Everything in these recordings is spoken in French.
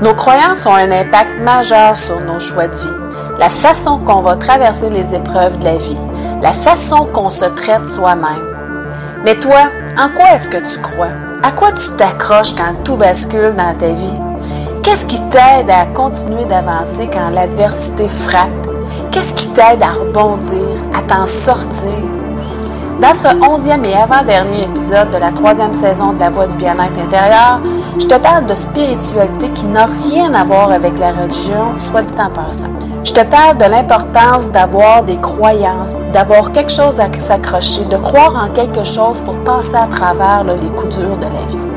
Nos croyances ont un impact majeur sur nos choix de vie, la façon qu'on va traverser les épreuves de la vie, la façon qu'on se traite soi-même. Mais toi, en quoi est-ce que tu crois? À quoi tu t'accroches quand tout bascule dans ta vie? Qu'est-ce qui t'aide à continuer d'avancer quand l'adversité frappe? Qu'est-ce qui t'aide à rebondir, à t'en sortir? Dans ce onzième et avant-dernier épisode de la troisième saison de La Voix du bien-être intérieur, je te parle de spiritualité qui n'a rien à voir avec la religion, soit dit en passant. Je te parle de l'importance d'avoir des croyances, d'avoir quelque chose à s'accrocher, de croire en quelque chose pour passer à travers les coups durs de la vie.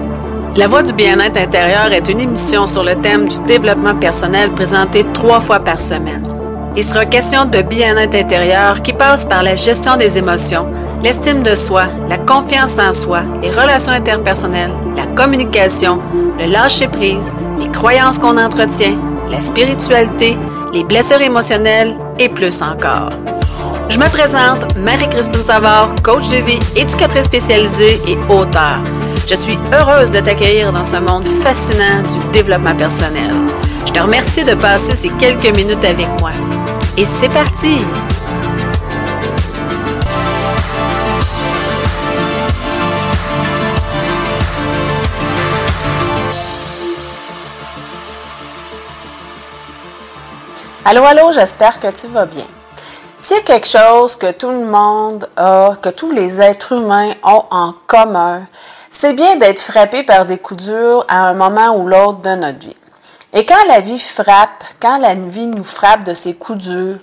La Voix du bien-être intérieur est une émission sur le thème du développement personnel présentée trois fois par semaine. Il sera question de bien-être intérieur qui passe par la gestion des émotions, l'estime de soi, la confiance en soi, les relations interpersonnelles, la communication, le lâcher-prise, les croyances qu'on entretient, la spiritualité, les blessures émotionnelles et plus encore. Je me présente, Marie-Christine Savard, coach de vie, éducatrice spécialisée et auteur. Je suis heureuse de t'accueillir dans ce monde fascinant du développement personnel. Je te remercie de passer ces quelques minutes avec moi. Et c'est parti! Allô, allô, j'espère que tu vas bien. C'est quelque chose que tout le monde a, que tous les êtres humains ont en commun. C'est bien d'être frappé par des coups durs à un moment ou l'autre de notre vie. Et quand la vie frappe, quand la vie nous frappe de ces coups durs,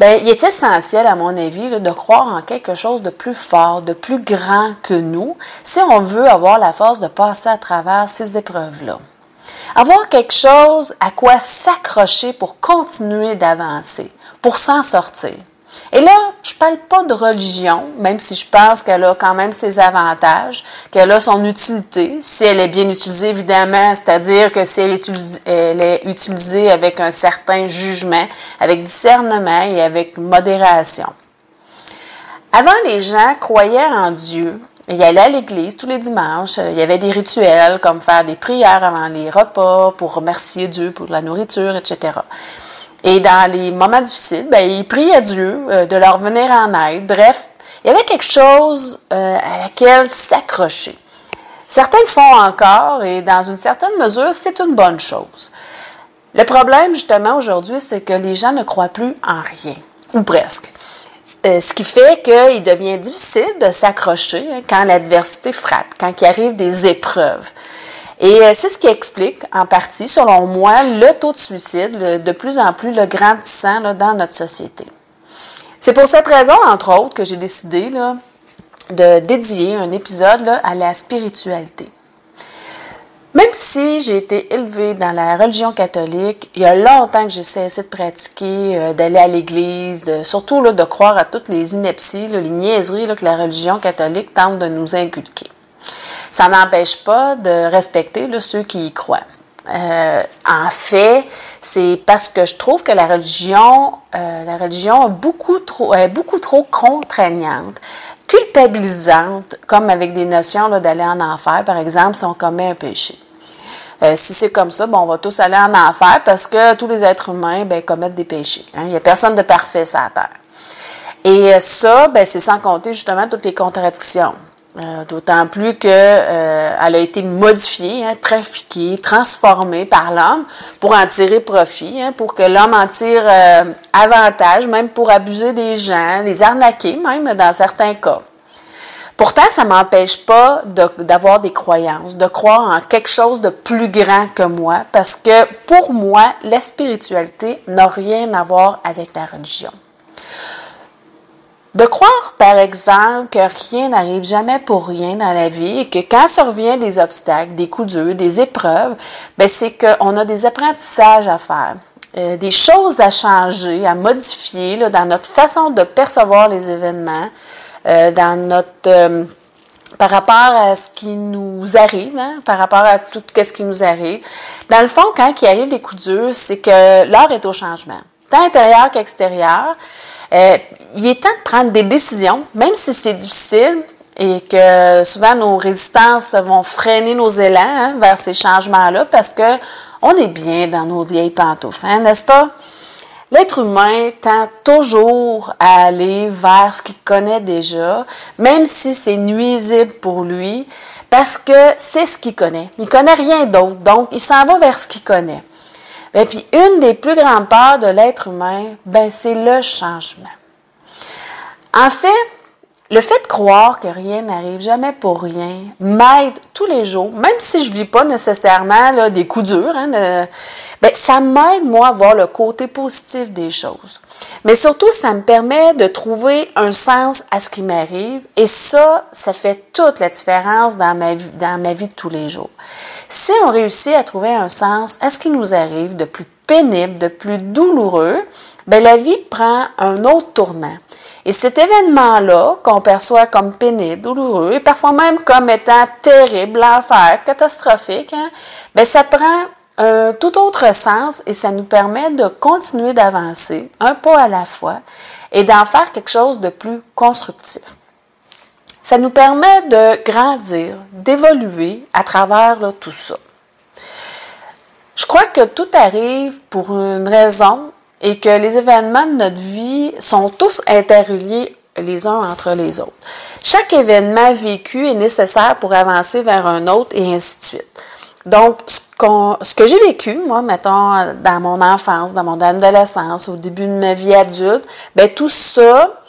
ben, il est essentiel, à mon avis, de croire en quelque chose de plus fort, de plus grand que nous, si on veut avoir la force de passer à travers ces épreuves-là. Avoir quelque chose à quoi s'accrocher pour continuer d'avancer, pour s'en sortir. Et là, je ne parle pas de religion, même si je pense qu'elle a quand même ses avantages, qu'elle a son utilité, si elle est bien utilisée, évidemment, c'est-à-dire que si elle est, elle est utilisée avec un certain jugement, avec discernement et avec modération. Avant, les gens croyaient en Dieu, il allait à l'église tous les dimanches. Il y avait des rituels comme faire des prières avant les repas pour remercier Dieu pour la nourriture, etc. Et dans les moments difficiles, ben, il priait Dieu euh, de leur venir en aide. Bref, il y avait quelque chose euh, à laquelle s'accrocher. Certains le font encore et dans une certaine mesure, c'est une bonne chose. Le problème, justement, aujourd'hui, c'est que les gens ne croient plus en rien, ou presque. Euh, ce qui fait qu'il devient difficile de s'accrocher hein, quand l'adversité frappe, quand il arrive des épreuves. Et euh, c'est ce qui explique, en partie, selon moi, le taux de suicide de plus en plus le grandissant dans notre société. C'est pour cette raison, entre autres, que j'ai décidé de dédier un épisode à la spiritualité. Même si j'ai été élevée dans la religion catholique, il y a longtemps que j'ai cessé de pratiquer, euh, d'aller à l'église, surtout là, de croire à toutes les inepties, les niaiseries que la religion catholique tente de nous inculquer. Ça n'empêche pas de respecter ceux qui y croient. Euh, en fait, c'est parce que je trouve que la religion, euh, la religion est beaucoup trop, est beaucoup trop contraignante, culpabilisante, comme avec des notions d'aller en enfer, par exemple, si on commet un péché. Euh, si c'est comme ça, bon, on va tous aller en enfer parce que tous les êtres humains ben, commettent des péchés. Hein. Il n'y a personne de parfait sur la terre. Et ça, ben, c'est sans compter justement toutes les contradictions. Euh, d'autant plus qu'elle euh, a été modifiée, hein, trafiquée, transformée par l'homme pour en tirer profit, hein, pour que l'homme en tire euh, avantage, même pour abuser des gens, les arnaquer même dans certains cas. Pourtant, ça ne m'empêche pas d'avoir des croyances, de croire en quelque chose de plus grand que moi, parce que pour moi, la spiritualité n'a rien à voir avec la religion. De croire, par exemple, que rien n'arrive jamais pour rien dans la vie et que quand survient des obstacles, des coups durs, des épreuves, ben c'est qu'on a des apprentissages à faire, euh, des choses à changer, à modifier là, dans notre façon de percevoir les événements, euh, dans notre euh, par rapport à ce qui nous arrive, hein, par rapport à tout ce qui nous arrive. Dans le fond, quand il arrive des coups durs, c'est que l'heure est au changement, tant intérieur qu'extérieur. Euh, il est temps de prendre des décisions, même si c'est difficile et que souvent nos résistances vont freiner nos élans hein, vers ces changements-là parce que On est bien dans nos vieilles pantoufles, hein, n'est-ce pas? L'être humain tend toujours à aller vers ce qu'il connaît déjà, même si c'est nuisible pour lui, parce que c'est ce qu'il connaît. Il connaît rien d'autre, donc il s'en va vers ce qu'il connaît. Et puis une des plus grandes peurs de l'être humain, ben c'est le changement. En fait, le fait de croire que rien n'arrive jamais pour rien m'aide tous les jours, même si je ne vis pas nécessairement des coups durs, hein, ben, ça m'aide, moi, à voir le côté positif des choses. Mais surtout, ça me permet de trouver un sens à ce qui m'arrive et ça, ça fait toute la différence dans ma, vie, dans ma vie de tous les jours. Si on réussit à trouver un sens à ce qui nous arrive de plus pénible, de plus douloureux, ben, la vie prend un autre tournant. Et cet événement-là, qu'on perçoit comme pénible, douloureux, et parfois même comme étant terrible, l'enfer, catastrophique, hein, bien, ça prend un tout autre sens et ça nous permet de continuer d'avancer un pas à la fois et d'en faire quelque chose de plus constructif. Ça nous permet de grandir, d'évoluer à travers tout ça. Je crois que tout arrive pour une raison et que les événements de notre vie sont tous interreliés les uns entre les autres. Chaque événement vécu est nécessaire pour avancer vers un autre et ainsi de suite. Donc, ce, que j'ai vécu, moi, mettons, dans mon enfance, dans mon adolescence, au début de ma vie adulte, ben tout ça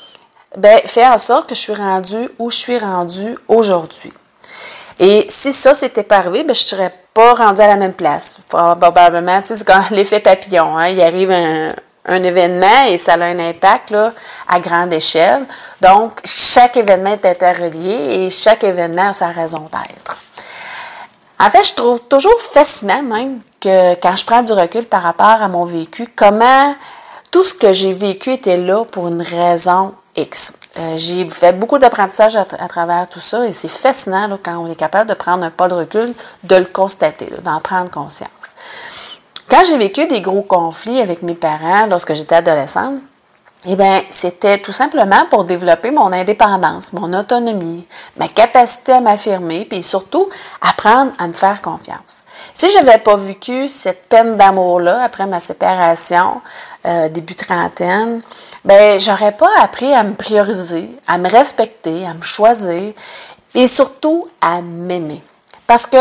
ben, fait en sorte que je suis rendue où je suis rendue aujourd'hui. Et si ça s'était pas arrivé, ben, je serais pas rendue à la même place. Probablement, c'est comme l'effet papillon. Hein? Il arrive un, événement et ça a un impact à grande échelle. Donc, chaque événement est interrelié et chaque événement a sa raison d'être. En fait, je trouve toujours fascinant même que quand je prends du recul par rapport à mon vécu, comment tout ce que j'ai vécu était là pour une raison Euh, j'ai fait beaucoup d'apprentissage à, travers tout ça et c'est fascinant quand on est capable de prendre un pas de recul, de le constater, d'en prendre conscience. Quand j'ai vécu des gros conflits avec mes parents lorsque j'étais adolescente, eh bien, c'était tout simplement pour développer mon indépendance, mon autonomie, ma capacité à m'affirmer, puis surtout apprendre à me faire confiance. Si je n'avais pas vécu cette peine d'amour-là après ma séparation, euh, début trentaine, ben j'aurais pas appris à me prioriser, à me respecter, à me choisir et surtout à m'aimer. Parce que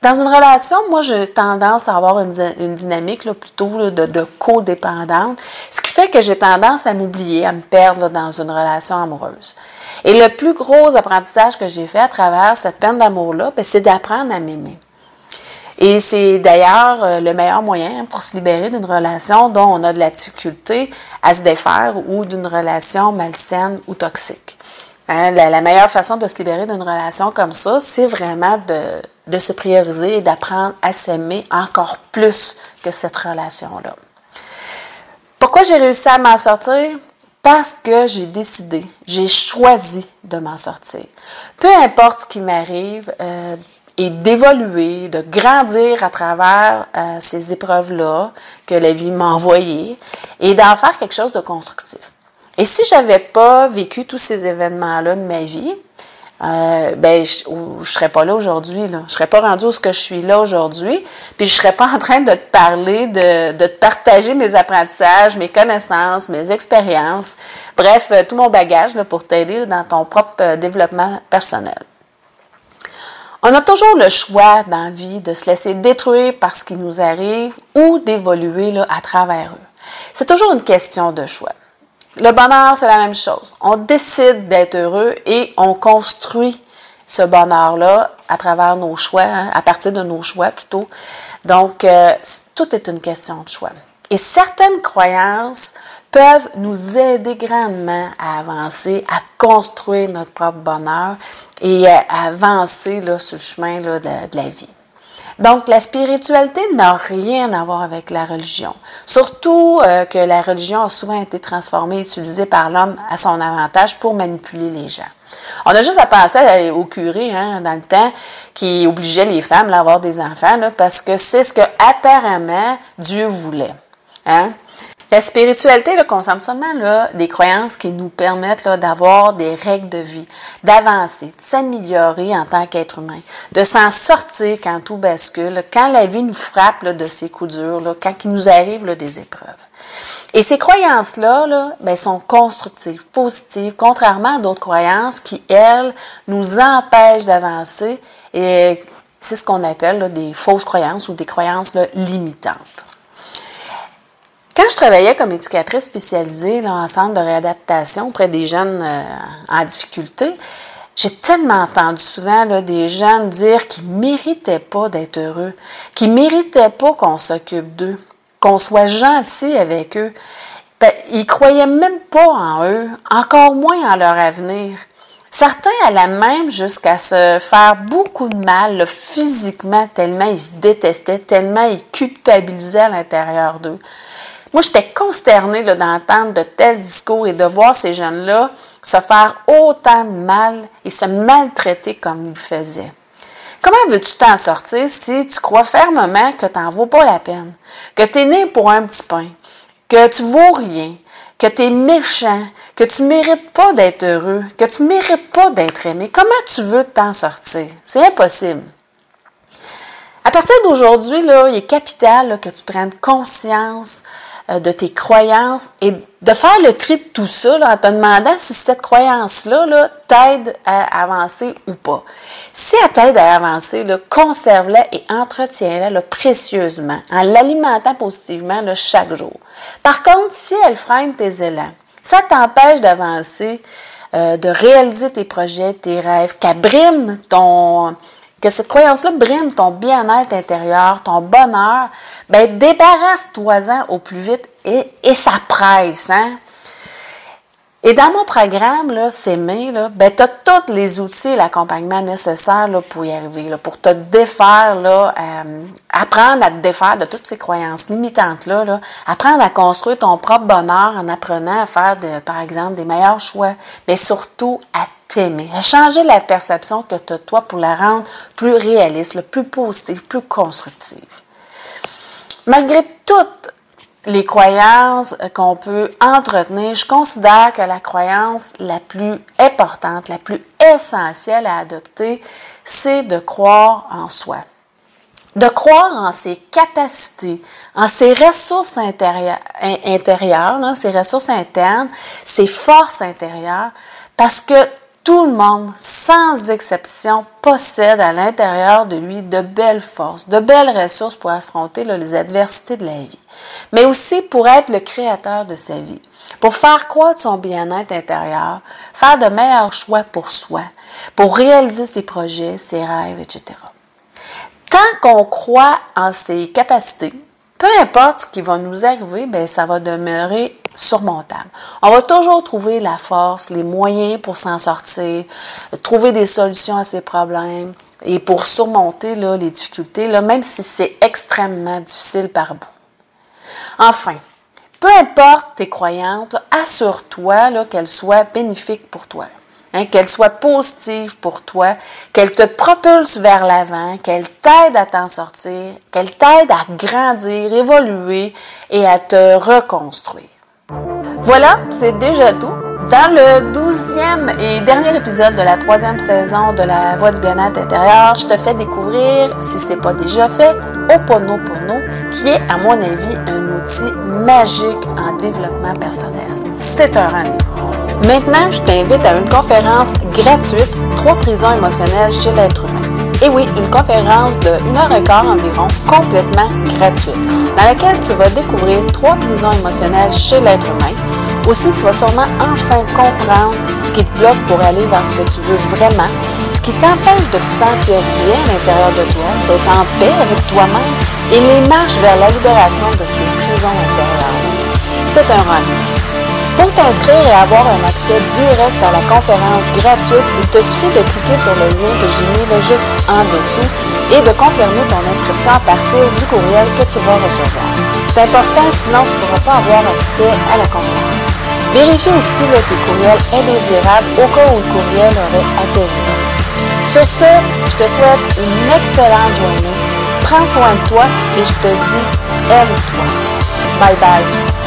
dans une relation, moi, j'ai tendance à avoir une, dynamique plutôt de, de codépendante, ce qui fait que j'ai tendance à m'oublier, à me perdre dans une relation amoureuse. Et le plus gros apprentissage que j'ai fait à travers cette peine d'amour-là, ben, c'est d'apprendre à m'aimer. Et c'est d'ailleurs euh, le meilleur moyen pour se libérer d'une relation dont on a de la difficulté à se défaire ou d'une relation malsaine ou toxique. Hein, la, meilleure façon de se libérer d'une relation comme ça, c'est vraiment de, se prioriser et d'apprendre à s'aimer encore plus que cette relation-là. Pourquoi j'ai réussi à m'en sortir? Parce que j'ai décidé, j'ai choisi de m'en sortir. Peu importe ce qui m'arrive, euh, et d'évoluer, de grandir à travers euh, ces épreuves-là que la vie m'a envoyées et d'en faire quelque chose de constructif. Et si je n'avais pas vécu tous ces événements-là de ma vie, euh, ben, je ne serais pas là aujourd'hui. Je ne serais pas rendue où ce que je suis là aujourd'hui. Puis je serais pas en train de te parler, de, de te partager mes apprentissages, mes connaissances, mes expériences. Bref, euh, tout mon bagage là, pour t'aider dans ton propre euh, développement personnel. On a toujours le choix dans la vie de se laisser détruire par ce qui nous arrive ou d'évoluer à travers eux. C'est toujours une question de choix. Le bonheur, c'est la même chose. On décide d'être heureux et on construit ce bonheur-là à travers nos choix, hein, à partir de nos choix plutôt. Donc, euh, tout est une question de choix. Et certaines croyances peuvent nous aider grandement à avancer, à construire notre propre bonheur et à avancer là, sur le chemin là, de la vie. Donc, la spiritualité n'a rien à voir avec la religion. Surtout euh, que la religion a souvent été transformée, utilisée par l'homme à son avantage pour manipuler les gens. On a juste à penser au curé hein, dans le temps qui obligeait les femmes à avoir des enfants parce que c'est ce que apparemment Dieu voulait. Hein? La spiritualité là, concerne seulement là, des croyances qui nous permettent d'avoir des règles de vie, d'avancer, de s'améliorer en tant qu'être humain, de s'en sortir quand tout bascule, quand la vie nous frappe de ses coups durs, là, quand il nous arrive là, des épreuves. Et ces croyances-là là, ben, sont constructives, positives, contrairement à d'autres croyances qui, elles, nous empêchent d'avancer et c'est ce qu'on appelle des fausses croyances ou des croyances limitantes. Quand je travaillais comme éducatrice spécialisée là, en centre de réadaptation auprès des jeunes euh, en difficulté, j'ai tellement entendu souvent des jeunes dire qu'ils ne méritaient pas d'être heureux, qu'ils ne méritaient pas qu'on s'occupe d'eux, qu'on soit gentil avec eux. Ben, ils ne croyaient même pas en eux, encore moins en leur avenir. Certains allaient même jusqu'à se faire beaucoup de mal physiquement, tellement ils se détestaient, tellement ils culpabilisaient à l'intérieur d'eux. Moi, j'étais consternée d'entendre de tels discours et de voir ces jeunes-là se faire autant de mal et se maltraiter comme ils le faisaient. Comment veux-tu t'en sortir si tu crois fermement que tu n'en vaux pas la peine, que tu es né pour un petit pain, que tu vaux rien, que tu es méchant, que tu mérites pas d'être heureux, que tu mérites pas d'être aimé? Comment tu veux t'en sortir? C'est impossible. À partir d'aujourd'hui, il est capital que tu prennes conscience de tes croyances et de faire le tri de tout ça en te demandant si cette croyance-là -là, t'aide à avancer ou pas. Si elle t'aide à avancer, conserve-la et entretiens-la précieusement en l'alimentant positivement chaque jour. Par contre, si elle freine tes élans, ça t'empêche d'avancer, euh, de réaliser tes projets, tes rêves, qu'elle ton, que cette croyance-là brime ton bien-être intérieur, ton bonheur, ben débarrasse-toi-en au plus vite et, et ça presse, hein? Et dans mon programme, là, S'aimer, ben, tu as tous les outils et l'accompagnement nécessaires là, pour y arriver, là, pour te défaire, là, euh, apprendre à te défaire de toutes ces croyances limitantes-là, là, apprendre à construire ton propre bonheur en apprenant à faire, par exemple, des meilleurs choix, mais surtout à t'aimer, à changer la perception que tu as de toi pour la rendre plus réaliste, plus positive, plus constructive. Malgré toutes les croyances qu'on peut entretenir, je considère que la croyance la plus importante, la plus essentielle à adopter, c'est de croire en soi. De croire en ses capacités, en ses ressources intérieures, intérieures ses ressources internes, ses forces intérieures, parce que tout le monde, sans exception, possède à l'intérieur de lui de belles forces, de belles ressources pour affronter les adversités de la vie, mais aussi pour être le créateur de sa vie, pour faire croître son bien-être intérieur, faire de meilleurs choix pour soi, pour réaliser ses projets, ses rêves, etc. Tant qu'on croit en ses capacités, peu importe ce qui va nous arriver, ben, ça va demeurer surmontable. On va toujours trouver la force, les moyens pour s'en sortir, trouver des solutions à ces problèmes et pour surmonter les difficultés, même si c'est extrêmement difficile par bout. Enfin, peu importe tes croyances, assure-toi qu'elles soient bénéfiques pour toi. Hein, qu'elle soit positive pour toi, qu'elle te propulse vers l'avant, qu'elle t'aide à t'en sortir, qu'elle t'aide à grandir, évoluer et à te reconstruire. Voilà, c'est déjà tout. Dans le douzième et dernier épisode de la troisième saison de La Voix du bien-être intérieur, je te fais découvrir, si ce n'est pas déjà fait, Oponopono, qui est, à mon avis, un outil magique en développement personnel. C'est un rendez-vous. Maintenant, je t'invite à une conférence gratuite, Trois prisons émotionnelles chez l'être. Et oui, une conférence de 1 heure et quart environ, complètement gratuite, dans laquelle tu vas découvrir trois prisons émotionnelles chez l'être humain. Aussi, tu sûrement enfin comprendre ce qui te bloque pour aller vers ce que tu veux vraiment, ce qui t'empêche de te sentir bien à l'intérieur de toi, d'être en paix avec toi-même et les marches vers la libération de ces prisons intérieures. C'est un rendez-vous. Pour t'inscrire et avoir un accès direct à la conférence gratuite, il te suffit de cliquer sur le lien que j'ai mis juste en dessous et de confirmer ton inscription à partir du courriel que tu vas recevoir. C'est important, sinon tu ne pourras pas avoir accès à la conférence. Vérifie aussi que tes courriels indésirables au cas où le courriel aurait atterri. Sur ce, je te souhaite une excellente journée. Prends soin de toi et je te dis aime-toi. Bye bye.